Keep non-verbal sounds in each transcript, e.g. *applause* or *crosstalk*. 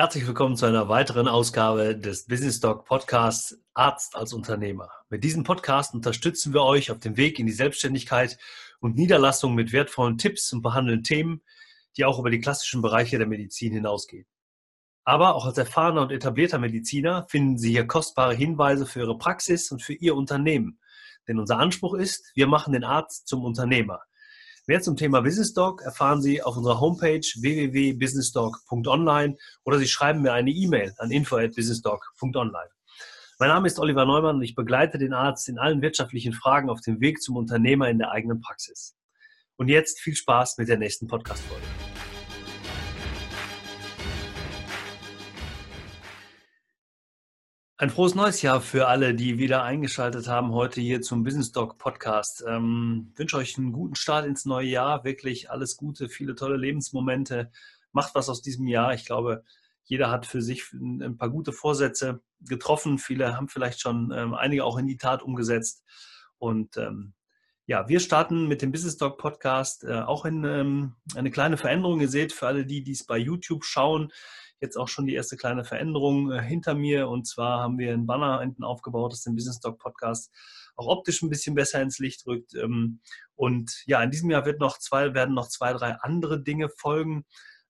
Herzlich willkommen zu einer weiteren Ausgabe des Business Talk Podcasts Arzt als Unternehmer. Mit diesem Podcast unterstützen wir euch auf dem Weg in die Selbstständigkeit und Niederlassung mit wertvollen Tipps und behandeln Themen, die auch über die klassischen Bereiche der Medizin hinausgehen. Aber auch als erfahrener und etablierter Mediziner finden Sie hier kostbare Hinweise für Ihre Praxis und für Ihr Unternehmen. Denn unser Anspruch ist, wir machen den Arzt zum Unternehmer. Mehr zum Thema Business Talk erfahren Sie auf unserer Homepage www.businesstalk.online oder Sie schreiben mir eine E-Mail an info@businesstalk.online. Mein Name ist Oliver Neumann und ich begleite den Arzt in allen wirtschaftlichen Fragen auf dem Weg zum Unternehmer in der eigenen Praxis. Und jetzt viel Spaß mit der nächsten Podcast-Folge. Ein frohes neues Jahr für alle, die wieder eingeschaltet haben heute hier zum Business Talk Podcast. Ähm, wünsche euch einen guten Start ins neue Jahr, wirklich alles Gute, viele tolle Lebensmomente. Macht was aus diesem Jahr. Ich glaube, jeder hat für sich ein paar gute Vorsätze getroffen. Viele haben vielleicht schon ähm, einige auch in die Tat umgesetzt. Und ähm, ja, wir starten mit dem Business Talk Podcast äh, auch in ähm, eine kleine Veränderung. Ihr seht, für alle, die dies bei YouTube schauen, jetzt auch schon die erste kleine Veränderung äh, hinter mir. Und zwar haben wir ein Banner hinten aufgebaut, das den Business Talk Podcast auch optisch ein bisschen besser ins Licht rückt. Ähm, und ja, in diesem Jahr wird noch zwei, werden noch zwei, drei andere Dinge folgen.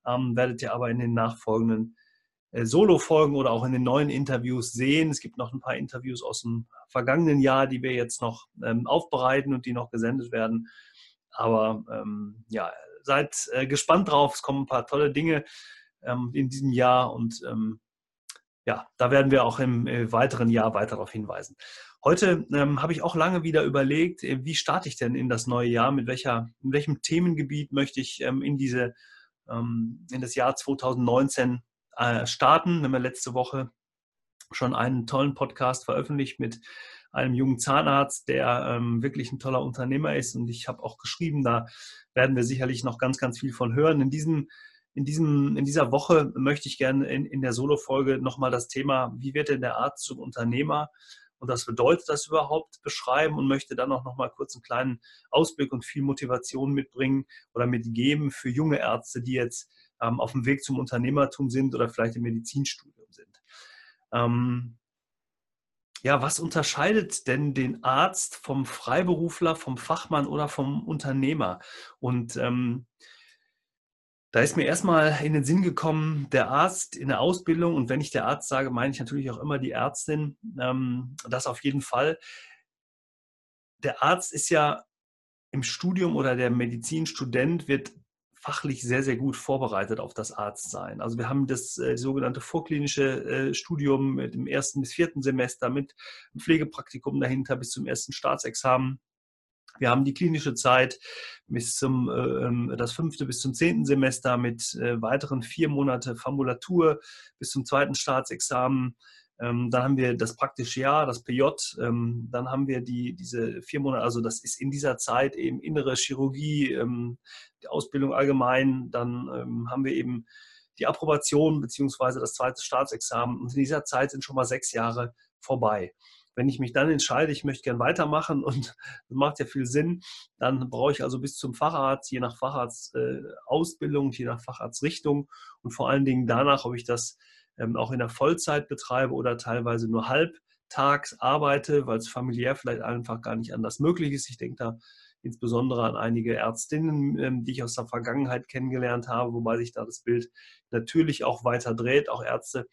Ähm, werdet ihr aber in den nachfolgenden äh, Solo-Folgen oder auch in den neuen Interviews sehen. Es gibt noch ein paar Interviews aus dem vergangenen Jahr, die wir jetzt noch ähm, aufbereiten und die noch gesendet werden. Aber ähm, ja, seid äh, gespannt drauf. Es kommen ein paar tolle Dinge ähm, in diesem Jahr und ähm, ja, da werden wir auch im äh, weiteren Jahr weiter darauf hinweisen. Heute ähm, habe ich auch lange wieder überlegt, äh, wie starte ich denn in das neue Jahr, mit, welcher, in welchem Themengebiet möchte ich ähm, in, diese, ähm, in das Jahr 2019 äh, starten. Wir haben letzte Woche schon einen tollen Podcast veröffentlicht mit einem jungen Zahnarzt, der ähm, wirklich ein toller Unternehmer ist. Und ich habe auch geschrieben, da werden wir sicherlich noch ganz, ganz viel von hören. In diesem in, diesem, in dieser Woche möchte ich gerne in, in der Solo-Folge nochmal das Thema, wie wird denn der Arzt zum Unternehmer und was bedeutet das überhaupt, beschreiben und möchte dann auch nochmal kurz einen kleinen Ausblick und viel Motivation mitbringen oder mitgeben für junge Ärzte, die jetzt ähm, auf dem Weg zum Unternehmertum sind oder vielleicht im Medizinstudium sind. Ähm, ja, was unterscheidet denn den Arzt vom Freiberufler, vom Fachmann oder vom Unternehmer? Und ähm, da ist mir erstmal in den Sinn gekommen, der Arzt in der Ausbildung, und wenn ich der Arzt sage, meine ich natürlich auch immer die Ärztin, ähm, das auf jeden Fall. Der Arzt ist ja im Studium oder der Medizinstudent wird fachlich sehr, sehr gut vorbereitet auf das Arztsein. Also wir haben das äh, sogenannte vorklinische äh, Studium mit dem ersten bis vierten Semester, mit einem Pflegepraktikum dahinter bis zum ersten Staatsexamen. Wir haben die klinische Zeit bis zum äh, ähm, das fünfte bis zum zehnten Semester mit äh, weiteren vier Monate Formulatur bis zum zweiten Staatsexamen. Ähm, dann haben wir das praktische Jahr, das PJ. Ähm, dann haben wir die, diese vier Monate, also das ist in dieser Zeit eben innere Chirurgie, ähm, die Ausbildung allgemein. Dann haben wir eben die Approbation beziehungsweise das zweite Staatsexamen. Und in dieser Zeit sind schon mal sechs Jahre vorbei. Wenn ich mich dann entscheide, ich möchte gern weitermachen *laughs* und das macht ja viel Sinn, dann brauche ich also bis zum Facharzt, je nach Facharztausbildung, äh, je nach Facharztrichtung und vor allen Dingen danach, ob ich das ähm, auch in der Vollzeit betreibe oder teilweise nur halbtags arbeite, weil es familiär vielleicht einfach gar nicht anders möglich ist. Ich denke da insbesondere an einige Ärztinnen, ähm, die ich aus der Vergangenheit kennengelernt habe, wobei sich da das Bild natürlich auch weiter dreht. Auch Ärzte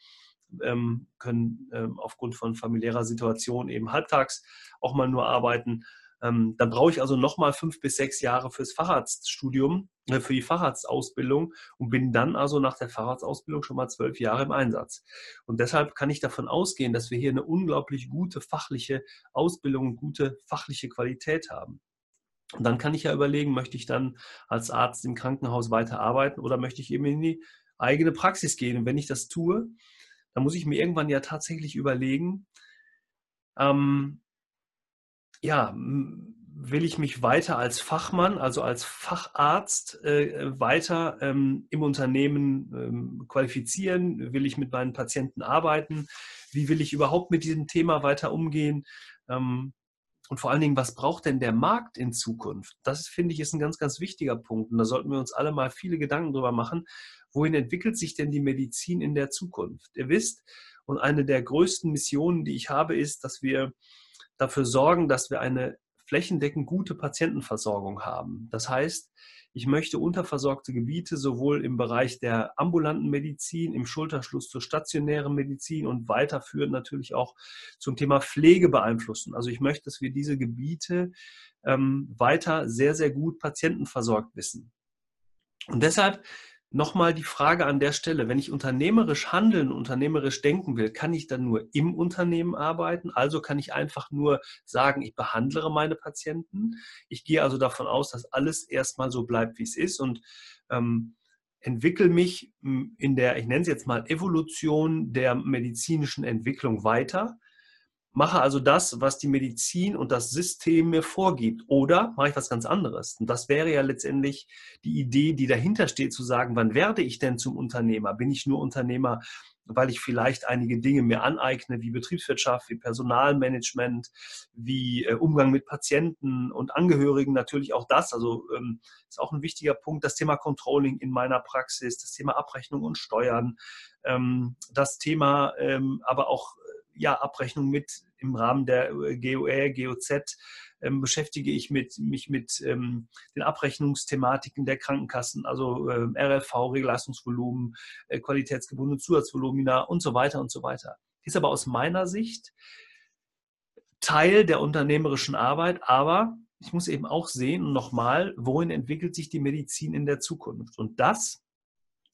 ähm, können ähm, aufgrund von familiärer Situation eben halbtags auch mal nur arbeiten. Ähm, dann brauche ich also nochmal fünf bis sechs Jahre fürs Facharztstudium, äh, für die Facharztausbildung und bin dann also nach der Facharztausbildung schon mal zwölf Jahre im Einsatz. Und deshalb kann ich davon ausgehen, dass wir hier eine unglaublich gute fachliche Ausbildung, gute fachliche Qualität haben. Und dann kann ich ja überlegen, möchte ich dann als Arzt im Krankenhaus weiter arbeiten oder möchte ich eben in die eigene Praxis gehen. Und wenn ich das tue, da muss ich mir irgendwann ja tatsächlich überlegen, ähm, ja, will ich mich weiter als Fachmann, also als Facharzt äh, weiter ähm, im Unternehmen ähm, qualifizieren? Will ich mit meinen Patienten arbeiten? Wie will ich überhaupt mit diesem Thema weiter umgehen? Ähm, und vor allen Dingen, was braucht denn der Markt in Zukunft? Das finde ich ist ein ganz, ganz wichtiger Punkt. Und da sollten wir uns alle mal viele Gedanken drüber machen. Wohin entwickelt sich denn die Medizin in der Zukunft? Ihr wisst, und eine der größten Missionen, die ich habe, ist, dass wir dafür sorgen, dass wir eine flächendeckend gute Patientenversorgung haben. Das heißt, ich möchte unterversorgte Gebiete sowohl im Bereich der ambulanten Medizin, im Schulterschluss zur stationären Medizin und weiterführend natürlich auch zum Thema Pflege beeinflussen. Also ich möchte, dass wir diese Gebiete ähm, weiter sehr, sehr gut patientenversorgt wissen. Und deshalb Nochmal die Frage an der Stelle, wenn ich unternehmerisch handeln, unternehmerisch denken will, kann ich dann nur im Unternehmen arbeiten? Also kann ich einfach nur sagen, ich behandle meine Patienten. Ich gehe also davon aus, dass alles erstmal so bleibt, wie es ist und ähm, entwickle mich in der, ich nenne es jetzt mal Evolution der medizinischen Entwicklung weiter mache also das, was die Medizin und das System mir vorgibt. Oder mache ich was ganz anderes. Und das wäre ja letztendlich die Idee, die dahinter steht, zu sagen, wann werde ich denn zum Unternehmer? Bin ich nur Unternehmer, weil ich vielleicht einige Dinge mir aneigne, wie Betriebswirtschaft, wie Personalmanagement, wie äh, Umgang mit Patienten und Angehörigen, natürlich auch das. Also ähm, ist auch ein wichtiger Punkt, das Thema Controlling in meiner Praxis, das Thema Abrechnung und Steuern, ähm, das Thema ähm, aber auch ja, Abrechnung mit im Rahmen der äh, GOR, GOZ ähm, beschäftige ich mit, mich mit ähm, den Abrechnungsthematiken der Krankenkassen, also äh, RLV, Regelleistungsvolumen, äh, qualitätsgebundene Zusatzvolumina und so weiter und so weiter. Ist aber aus meiner Sicht Teil der unternehmerischen Arbeit, aber ich muss eben auch sehen, und nochmal, wohin entwickelt sich die Medizin in der Zukunft? Und das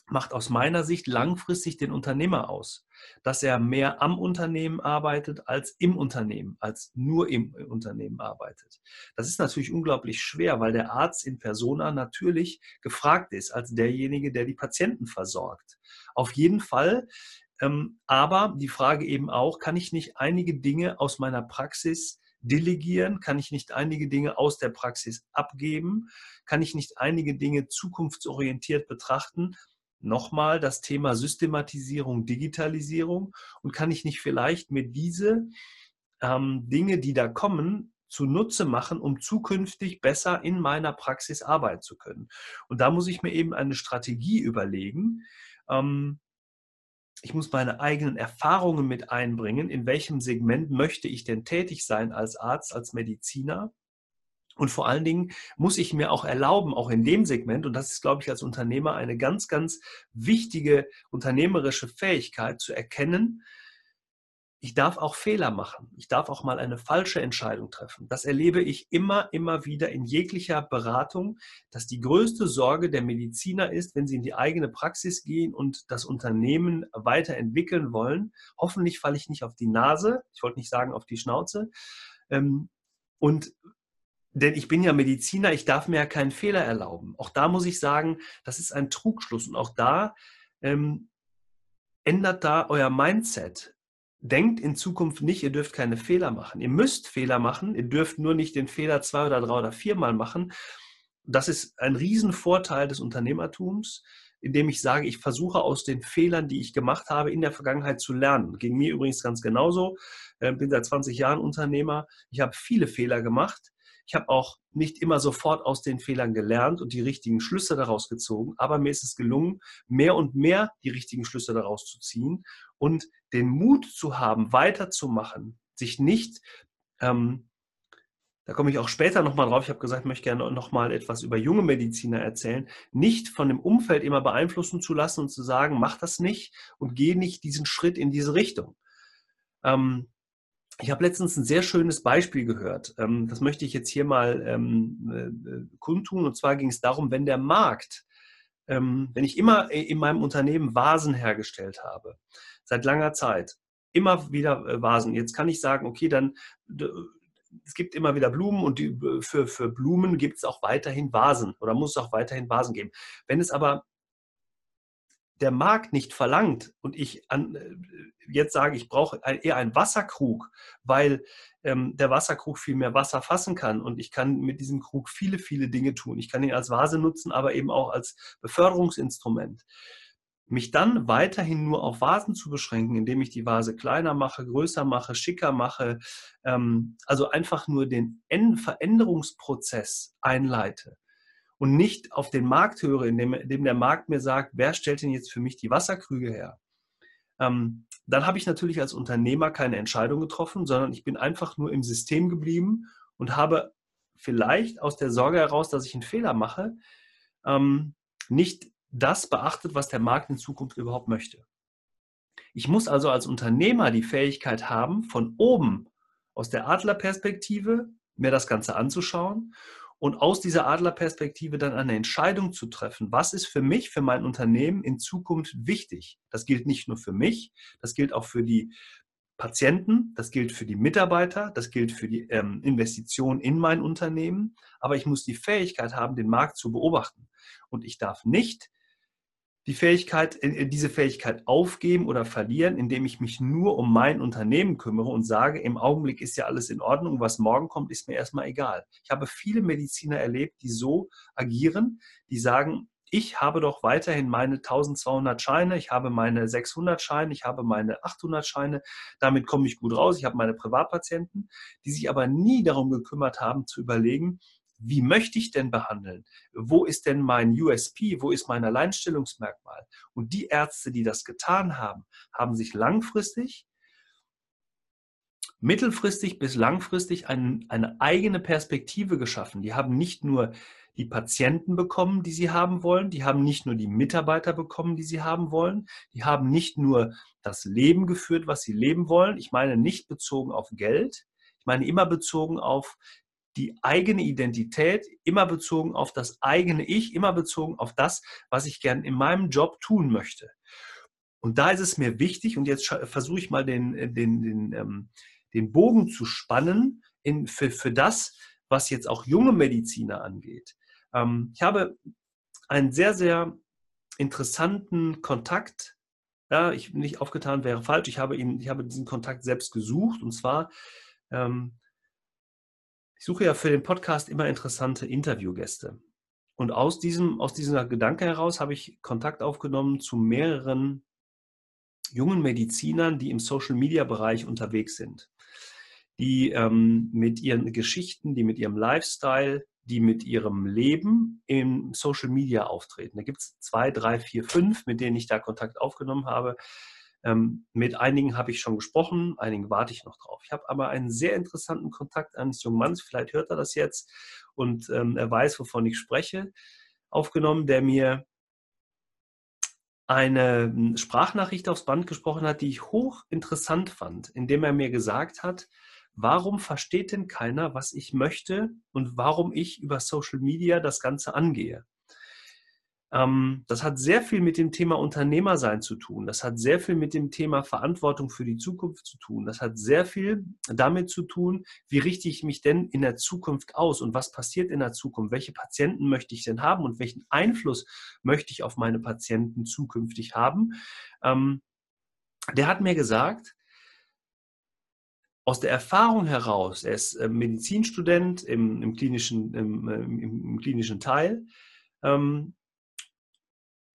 macht aus meiner Sicht langfristig den Unternehmer aus, dass er mehr am Unternehmen arbeitet als im Unternehmen, als nur im Unternehmen arbeitet. Das ist natürlich unglaublich schwer, weil der Arzt in persona natürlich gefragt ist als derjenige, der die Patienten versorgt. Auf jeden Fall. Ähm, aber die Frage eben auch, kann ich nicht einige Dinge aus meiner Praxis delegieren? Kann ich nicht einige Dinge aus der Praxis abgeben? Kann ich nicht einige Dinge zukunftsorientiert betrachten? Nochmal das Thema Systematisierung, Digitalisierung und kann ich nicht vielleicht mir diese ähm, Dinge, die da kommen, zunutze machen, um zukünftig besser in meiner Praxis arbeiten zu können. Und da muss ich mir eben eine Strategie überlegen. Ähm, ich muss meine eigenen Erfahrungen mit einbringen. In welchem Segment möchte ich denn tätig sein als Arzt, als Mediziner? Und vor allen Dingen muss ich mir auch erlauben, auch in dem Segment, und das ist, glaube ich, als Unternehmer eine ganz, ganz wichtige unternehmerische Fähigkeit zu erkennen, ich darf auch Fehler machen. Ich darf auch mal eine falsche Entscheidung treffen. Das erlebe ich immer, immer wieder in jeglicher Beratung, dass die größte Sorge der Mediziner ist, wenn sie in die eigene Praxis gehen und das Unternehmen weiterentwickeln wollen. Hoffentlich falle ich nicht auf die Nase. Ich wollte nicht sagen auf die Schnauze. Ähm, und denn ich bin ja Mediziner, ich darf mir ja keinen Fehler erlauben. Auch da muss ich sagen, das ist ein Trugschluss. Und auch da ähm, ändert da euer Mindset. Denkt in Zukunft nicht, ihr dürft keine Fehler machen. Ihr müsst Fehler machen. Ihr dürft nur nicht den Fehler zwei oder drei oder viermal machen. Das ist ein Riesenvorteil des Unternehmertums, indem ich sage, ich versuche aus den Fehlern, die ich gemacht habe, in der Vergangenheit zu lernen. Ging mir übrigens ganz genauso. Ich äh, bin seit 20 Jahren Unternehmer. Ich habe viele Fehler gemacht ich habe auch nicht immer sofort aus den Fehlern gelernt und die richtigen Schlüsse daraus gezogen, aber mir ist es gelungen, mehr und mehr die richtigen Schlüsse daraus zu ziehen und den Mut zu haben, weiterzumachen, sich nicht, ähm, da komme ich auch später nochmal drauf, ich habe gesagt, ich möchte gerne nochmal etwas über junge Mediziner erzählen, nicht von dem Umfeld immer beeinflussen zu lassen und zu sagen, mach das nicht und geh nicht diesen Schritt in diese Richtung. Ähm, ich habe letztens ein sehr schönes Beispiel gehört. Ähm, das möchte ich jetzt hier mal ähm, äh, kundtun. Und zwar ging es darum, wenn der Markt, ähm, wenn ich immer in meinem Unternehmen Vasen hergestellt habe, seit langer Zeit, immer wieder äh, Vasen. Jetzt kann ich sagen, okay, dann es gibt immer wieder Blumen und die, für, für Blumen gibt es auch weiterhin Vasen oder muss es auch weiterhin Vasen geben. Wenn es aber der Markt nicht verlangt und ich an, äh, jetzt sage, ich brauche eher einen Wasserkrug, weil ähm, der Wasserkrug viel mehr Wasser fassen kann und ich kann mit diesem Krug viele, viele Dinge tun. Ich kann ihn als Vase nutzen, aber eben auch als Beförderungsinstrument. mich dann weiterhin nur auf Vasen zu beschränken, indem ich die Vase kleiner mache, größer mache, schicker mache, ähm, also einfach nur den Veränderungsprozess einleite und nicht auf den Markt höre, indem, indem der Markt mir sagt, wer stellt denn jetzt für mich die Wasserkrüge her? Ähm, dann habe ich natürlich als Unternehmer keine Entscheidung getroffen, sondern ich bin einfach nur im System geblieben und habe vielleicht aus der Sorge heraus, dass ich einen Fehler mache, ähm, nicht das beachtet, was der Markt in Zukunft überhaupt möchte. Ich muss also als Unternehmer die Fähigkeit haben, von oben aus der Adlerperspektive mir das Ganze anzuschauen und aus dieser Adlerperspektive dann eine Entscheidung zu treffen, was ist für mich, für mein Unternehmen in Zukunft wichtig. Das gilt nicht nur für mich, das gilt auch für die Patienten, das gilt für die Mitarbeiter, das gilt für die ähm, Investition in mein Unternehmen, aber ich muss die Fähigkeit haben, den Markt zu beobachten. Und ich darf nicht die Fähigkeit, äh, äh, diese Fähigkeit aufgeben oder verlieren, indem ich mich nur um mein Unternehmen kümmere und sage, im Augenblick ist ja alles in Ordnung, was morgen kommt, ist mir erstmal egal. Ich habe viele Mediziner erlebt, die so agieren, die sagen, ich habe doch weiterhin meine 1200 Scheine, ich habe meine 600 Scheine, ich habe meine 800 Scheine, damit komme ich gut raus, ich habe meine Privatpatienten, die sich aber nie darum gekümmert haben zu überlegen, wie möchte ich denn behandeln? Wo ist denn mein USP? Wo ist mein Alleinstellungsmerkmal? Und die Ärzte, die das getan haben, haben sich langfristig, mittelfristig bis langfristig ein, eine eigene Perspektive geschaffen. Die haben nicht nur die Patienten bekommen, die sie haben wollen, die haben nicht nur die Mitarbeiter bekommen, die sie haben wollen, die haben nicht nur das Leben geführt, was sie leben wollen. Ich meine nicht bezogen auf Geld, ich meine immer bezogen auf die eigene Identität, immer bezogen auf das eigene Ich, immer bezogen auf das, was ich gern in meinem Job tun möchte. Und da ist es mir wichtig, und jetzt versuche ich mal den, äh, den, den, ähm, den Bogen zu spannen in, für, für das, was jetzt auch junge Mediziner angeht. Ähm, ich habe einen sehr, sehr interessanten Kontakt. Ja, ich nicht aufgetan wäre falsch. Ich habe ihn, ich habe diesen Kontakt selbst gesucht und zwar ähm, ich suche ja für den Podcast immer interessante Interviewgäste. Und aus diesem, aus dieser Gedanke heraus habe ich Kontakt aufgenommen zu mehreren jungen Medizinern, die im Social Media Bereich unterwegs sind. Die ähm, mit ihren Geschichten, die mit ihrem Lifestyle, die mit ihrem Leben im Social Media auftreten. Da gibt es zwei, drei, vier, fünf, mit denen ich da Kontakt aufgenommen habe, ähm, mit einigen habe ich schon gesprochen, einigen warte ich noch drauf. Ich habe aber einen sehr interessanten Kontakt eines jungen Mannes, vielleicht hört er das jetzt und ähm, er weiß, wovon ich spreche, aufgenommen, der mir eine hm, Sprachnachricht aufs Band gesprochen hat, die ich hochinteressant fand, indem er mir gesagt hat, warum versteht denn keiner, was ich möchte und warum ich über Social Media das Ganze angehe. Ähm, das hat sehr viel mit dem Thema Unternehmersein zu tun. Das hat sehr viel mit dem Thema Verantwortung für die Zukunft zu tun. Das hat sehr viel damit zu tun, wie richte ich mich denn in der Zukunft aus und was passiert in der Zukunft? Welche Patienten möchte ich denn haben und welchen Einfluss möchte ich auf meine Patienten zukünftig haben? Ähm, der hat mir gesagt, aus der Erfahrung heraus, er ist äh, Medizinstudent im, im klinischen, im, im, im, klinischen Teil, ähm,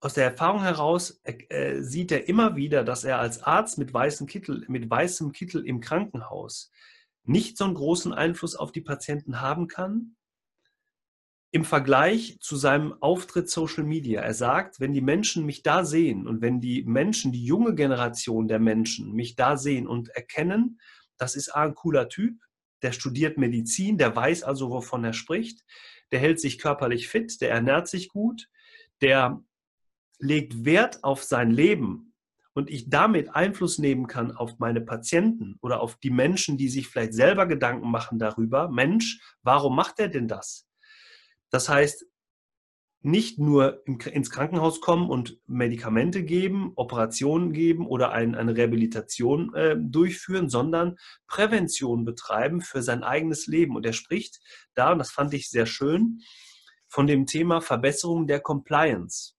aus der Erfahrung heraus äh, sieht er immer wieder, dass er als Arzt mit, weißem Kittel, mit weißem Kittel im Krankenhaus nicht so einen großen Einfluss auf die Patienten haben kann im Vergleich zu seinem Auftritt Social Media. Er sagt, wenn die Menschen mich da sehen und wenn die Menschen, die junge Generation der Menschen mich da sehen und erkennen, das ist ein cooler Typ, der studiert Medizin, der weiß also, wovon er spricht, der hält sich körperlich fit, der ernährt sich gut, der legt Wert auf sein Leben und ich damit Einfluss nehmen kann auf meine Patienten oder auf die Menschen, die sich vielleicht selber Gedanken machen darüber, Mensch, warum macht er denn das? Das heißt, nicht nur ins Krankenhaus kommen und Medikamente geben, Operationen geben oder ein, eine Rehabilitation äh, durchführen, sondern Prävention betreiben für sein eigenes Leben. Und er spricht da, und das fand ich sehr schön, von dem Thema Verbesserung der Compliance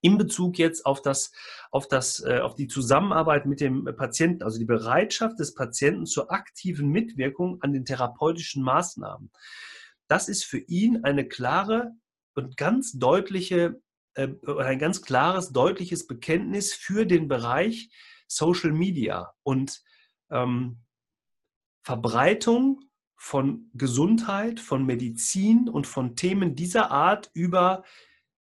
in Bezug jetzt auf das, auf das, äh, auf die Zusammenarbeit mit dem Patienten, also die Bereitschaft des Patienten zur aktiven Mitwirkung an den therapeutischen Maßnahmen. Das ist für ihn eine klare und ganz deutliche äh, ein ganz klares, deutliches Bekenntnis für den Bereich Social Media und ähm, Verbreitung von Gesundheit, von Medizin und von Themen dieser Art über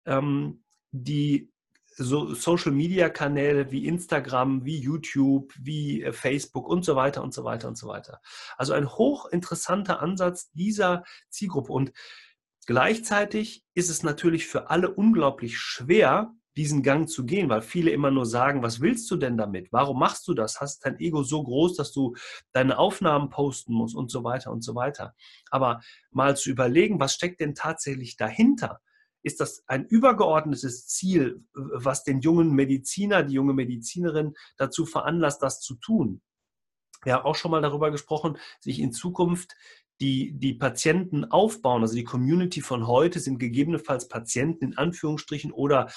ähm, die so Social-Media-Kanäle wie Instagram, wie YouTube, wie äh, Facebook und so weiter und so weiter und so weiter. Also ein hochinteressanter Ansatz dieser Zielgruppe. Und gleichzeitig ist es natürlich für alle unglaublich schwer, diesen Gang zu gehen, weil viele immer nur sagen, was willst du denn damit? Warum machst du das? Hast dein Ego so groß, dass du deine Aufnahmen posten musst und so weiter und so weiter. Aber mal zu überlegen, was steckt denn tatsächlich dahinter? Ist das ein übergeordnetes Ziel, was den jungen Mediziner, die junge Medizinerin dazu veranlasst, das zu tun? Wir haben auch schon mal darüber gesprochen, sich in Zukunft die, die Patienten aufbauen, also die Community von heute sind gegebenenfalls Patienten in Anführungsstrichen oder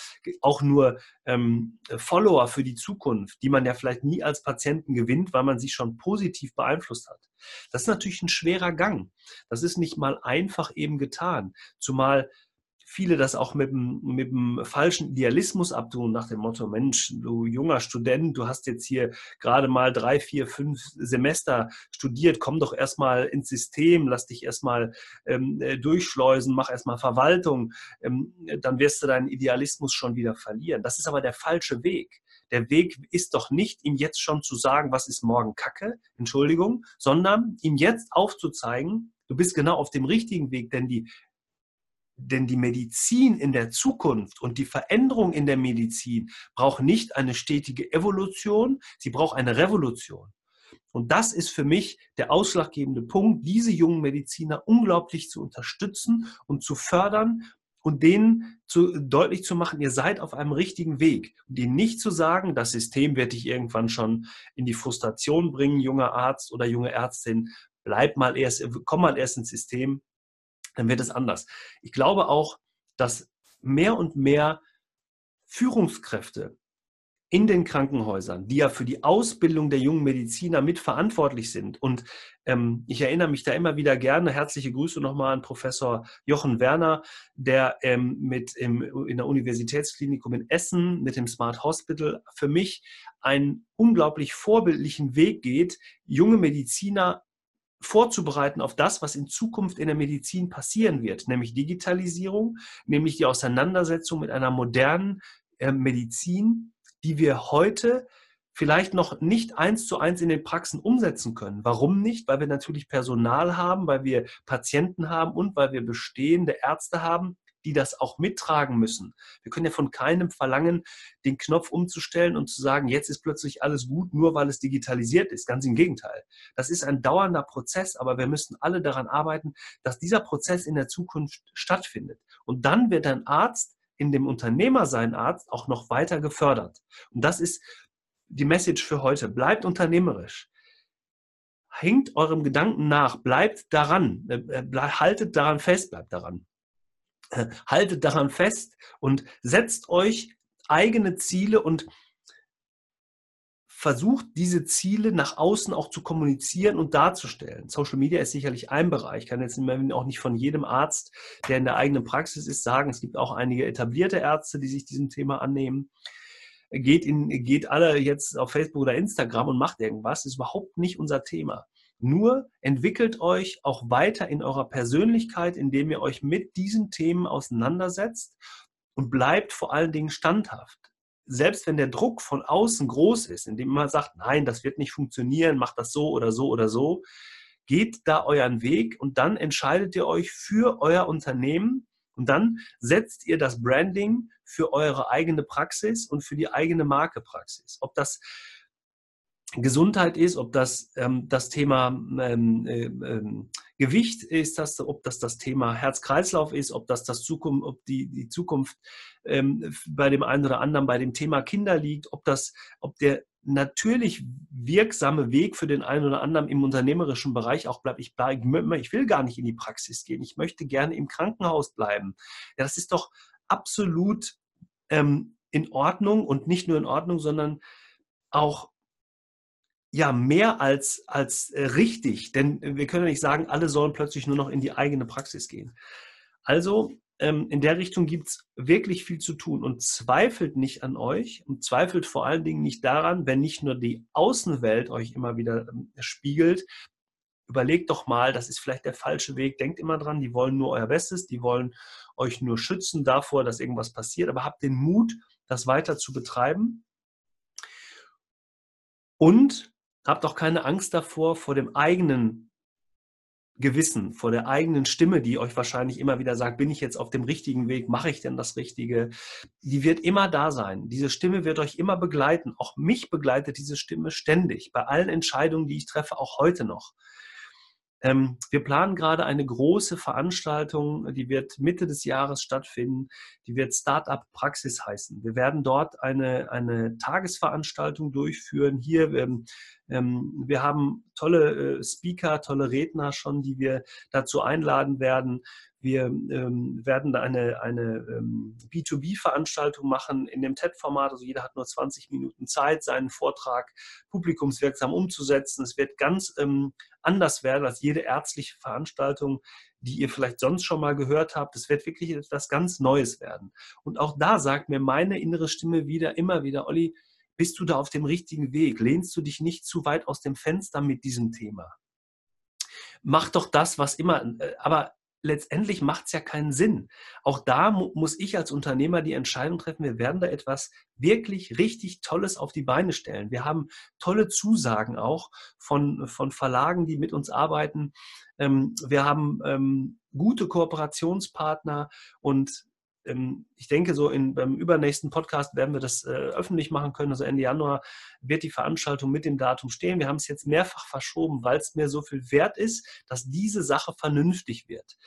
auch nur ähm, Follower für die Zukunft, die man ja vielleicht nie als Patienten gewinnt, weil man sie schon positiv beeinflusst hat. Das ist natürlich ein schwerer Gang. Das ist nicht mal einfach eben getan. Zumal viele das auch mit dem, mit dem falschen Idealismus abtun, nach dem Motto, Mensch, du junger Student, du hast jetzt hier gerade mal drei, vier, fünf Semester studiert, komm doch erstmal ins System, lass dich erstmal ähm, äh, durchschleusen, mach erstmal Verwaltung, ähm, dann wirst du deinen Idealismus schon wieder verlieren. Das ist aber der falsche Weg. Der Weg ist doch nicht, ihm jetzt schon zu sagen, was ist morgen Kacke, Entschuldigung, sondern ihm jetzt aufzuzeigen, du bist genau auf dem richtigen Weg, denn die denn die Medizin in der Zukunft und die Veränderung in der Medizin braucht nicht eine stetige Evolution, sie braucht eine Revolution. Und das ist für mich der ausschlaggebende Punkt, diese jungen Mediziner unglaublich zu unterstützen und zu fördern und denen zu, deutlich zu machen, ihr seid auf einem richtigen Weg. Und ihnen nicht zu sagen, das System wird dich irgendwann schon in die Frustration bringen, junger Arzt oder junge Ärztin, bleib mal erst, komm mal erst ins System, dann wird es anders. Ich glaube auch, dass mehr und mehr Führungskräfte in den Krankenhäusern, die ja für die Ausbildung der jungen Mediziner mitverantwortlich sind. Und ähm, ich erinnere mich da immer wieder gerne, herzliche Grüße nochmal an Professor Jochen Werner, der ähm, mit im, in der Universitätsklinikum in Essen mit dem Smart Hospital für mich einen unglaublich vorbildlichen Weg geht, junge Mediziner vorzubereiten auf das, was in Zukunft in der Medizin passieren wird, nämlich Digitalisierung, nämlich die Auseinandersetzung mit einer modernen äh, Medizin, die wir heute vielleicht noch nicht eins zu eins in den Praxen umsetzen können. Warum nicht? Weil wir natürlich Personal haben, weil wir Patienten haben und weil wir bestehende Ärzte haben, die das auch mittragen müssen. Wir können ja von keinem verlangen, den Knopf umzustellen und zu sagen, jetzt ist plötzlich alles gut, nur weil es digitalisiert ist. Ganz im Gegenteil. Das ist ein dauernder Prozess, aber wir müssen alle daran arbeiten, dass dieser Prozess in der Zukunft stattfindet. Und dann wird ein Arzt in dem Unternehmer sein Arzt auch noch weiter gefördert. Und das ist die Message für heute. Bleibt unternehmerisch. Hängt eurem Gedanken nach, bleibt daran, äh, äh, haltet daran fest, bleibt daran. Haltet daran fest und setzt euch eigene Ziele und versucht diese Ziele nach außen auch zu kommunizieren und darzustellen. Social Media ist sicherlich ein Bereich. Ich kann jetzt auch nicht von jedem Arzt, der in der eigenen Praxis ist, sagen. Es gibt auch einige etablierte Ärzte, die sich diesem Thema annehmen. Geht, in, geht alle jetzt auf Facebook oder Instagram und macht irgendwas. Ist überhaupt nicht unser Thema. Nur entwickelt euch auch weiter in eurer Persönlichkeit, indem ihr euch mit diesen Themen auseinandersetzt und bleibt vor allen Dingen standhaft. Selbst wenn der Druck von außen groß ist, indem man sagt, nein, das wird nicht funktionieren, macht das so oder so oder so, geht da euren Weg und dann entscheidet ihr euch für euer Unternehmen und dann setzt ihr das Branding für eure eigene Praxis und für die eigene Marke Praxis. Ob das Gesundheit ist, ob das ähm, das Thema ähm, äh, ähm, Gewicht ist, das, ob das das Thema Herz-Kreislauf ist, ob das das Zukunft, ob die, die Zukunft ähm, bei dem einen oder anderen bei dem Thema Kinder liegt, ob das, ob der natürlich wirksame Weg für den einen oder anderen im unternehmerischen Bereich auch bleibt. Ich, bleib, ich will gar nicht in die Praxis gehen. Ich möchte gerne im Krankenhaus bleiben. Ja, das ist doch absolut ähm, in Ordnung und nicht nur in Ordnung, sondern auch ja, mehr als, als äh, richtig, denn wir können ja nicht sagen, alle sollen plötzlich nur noch in die eigene Praxis gehen. Also ähm, in der Richtung gibt es wirklich viel zu tun und zweifelt nicht an euch und zweifelt vor allen Dingen nicht daran, wenn nicht nur die Außenwelt euch immer wieder ähm, spiegelt. Überlegt doch mal, das ist vielleicht der falsche Weg. Denkt immer dran, die wollen nur euer Bestes, die wollen euch nur schützen davor, dass irgendwas passiert, aber habt den Mut, das weiter zu betreiben. Und habt auch keine Angst davor, vor dem eigenen Gewissen, vor der eigenen Stimme, die euch wahrscheinlich immer wieder sagt, bin ich jetzt auf dem richtigen Weg, mache ich denn das Richtige? Die wird immer da sein. Diese Stimme wird euch immer begleiten. Auch mich begleitet diese Stimme ständig bei allen Entscheidungen, die ich treffe, auch heute noch. Ähm, wir planen gerade eine große Veranstaltung, die wird Mitte des Jahres stattfinden. Die wird Startup Praxis heißen. Wir werden dort eine, eine Tagesveranstaltung durchführen. Hier, ähm, ähm, wir haben tolle äh, Speaker, tolle Redner schon, die wir dazu einladen werden. Wir ähm, werden eine, eine ähm, B2B-Veranstaltung machen in dem TED-Format. Also jeder hat nur 20 Minuten Zeit, seinen Vortrag publikumswirksam umzusetzen. Es wird ganz ähm, anders werden als jede ärztliche Veranstaltung, die ihr vielleicht sonst schon mal gehört habt. Es wird wirklich etwas ganz Neues werden. Und auch da sagt mir meine innere Stimme wieder, immer wieder, Olli, bist du da auf dem richtigen Weg? Lehnst du dich nicht zu weit aus dem Fenster mit diesem Thema? Mach doch das, was immer, äh, aber letztendlich macht es ja keinen Sinn. Auch da mu muss ich als Unternehmer die Entscheidung treffen, wir werden da etwas wirklich richtig Tolles auf die Beine stellen. Wir haben tolle Zusagen auch von, von Verlagen, die mit uns arbeiten. Ähm, wir haben ähm, gute Kooperationspartner und ähm, ich denke, so in, beim übernächsten Podcast werden wir das äh, öffentlich machen können. Also Ende Januar wird die Veranstaltung mit dem Datum stehen. Wir haben es jetzt mehrfach verschoben, weil es mir so viel wert ist, dass diese Sache vernünftig wird.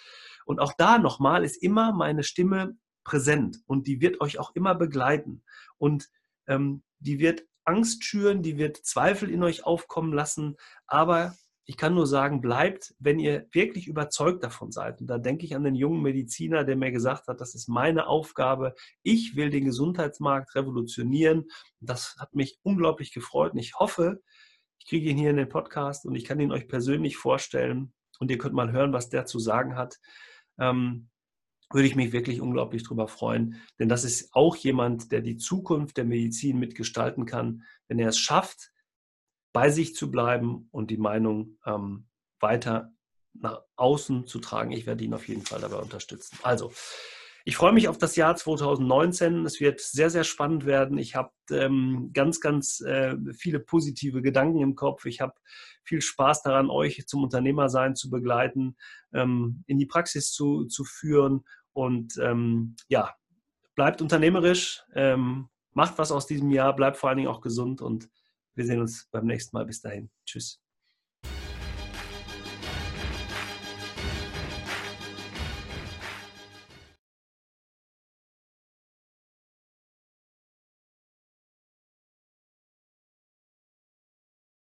Und auch da nochmal ist immer meine Stimme präsent und die wird euch auch immer begleiten. Und ähm, die wird Angst schüren, die wird Zweifel in euch aufkommen lassen, aber ich kann nur sagen, bleibt, wenn ihr wirklich überzeugt davon seid. Und da denke ich an den jungen Mediziner, der mir gesagt hat, das ist meine Aufgabe. Ich will den Gesundheitsmarkt revolutionieren. Das hat mich unglaublich gefreut. Und ich hoffe, ich kriege ihn hier in den Podcast und ich kann ihn euch persönlich vorstellen. Und ihr könnt mal hören, was der zu sagen hat. Ähm, würde ich mich wirklich unglaublich darüber freuen. Denn das ist auch jemand, der die Zukunft der Medizin mitgestalten kann, wenn er es schafft, bei sich zu bleiben und die Meinung ähm, weiter nach außen zu tragen. Ich werde ihn auf jeden Fall dabei unterstützen. Also, ich freue mich auf das Jahr 2019. Es wird sehr, sehr spannend werden. Ich habe ähm, ganz, ganz äh, viele positive Gedanken im Kopf. Ich habe viel Spaß daran, euch zum Unternehmersein zu begleiten, ähm, in die Praxis zu, zu führen. Und ähm, ja, bleibt unternehmerisch, ähm, macht was aus diesem Jahr, bleibt vor allen Dingen auch gesund und wir sehen uns beim nächsten Mal. Bis dahin. Tschüss.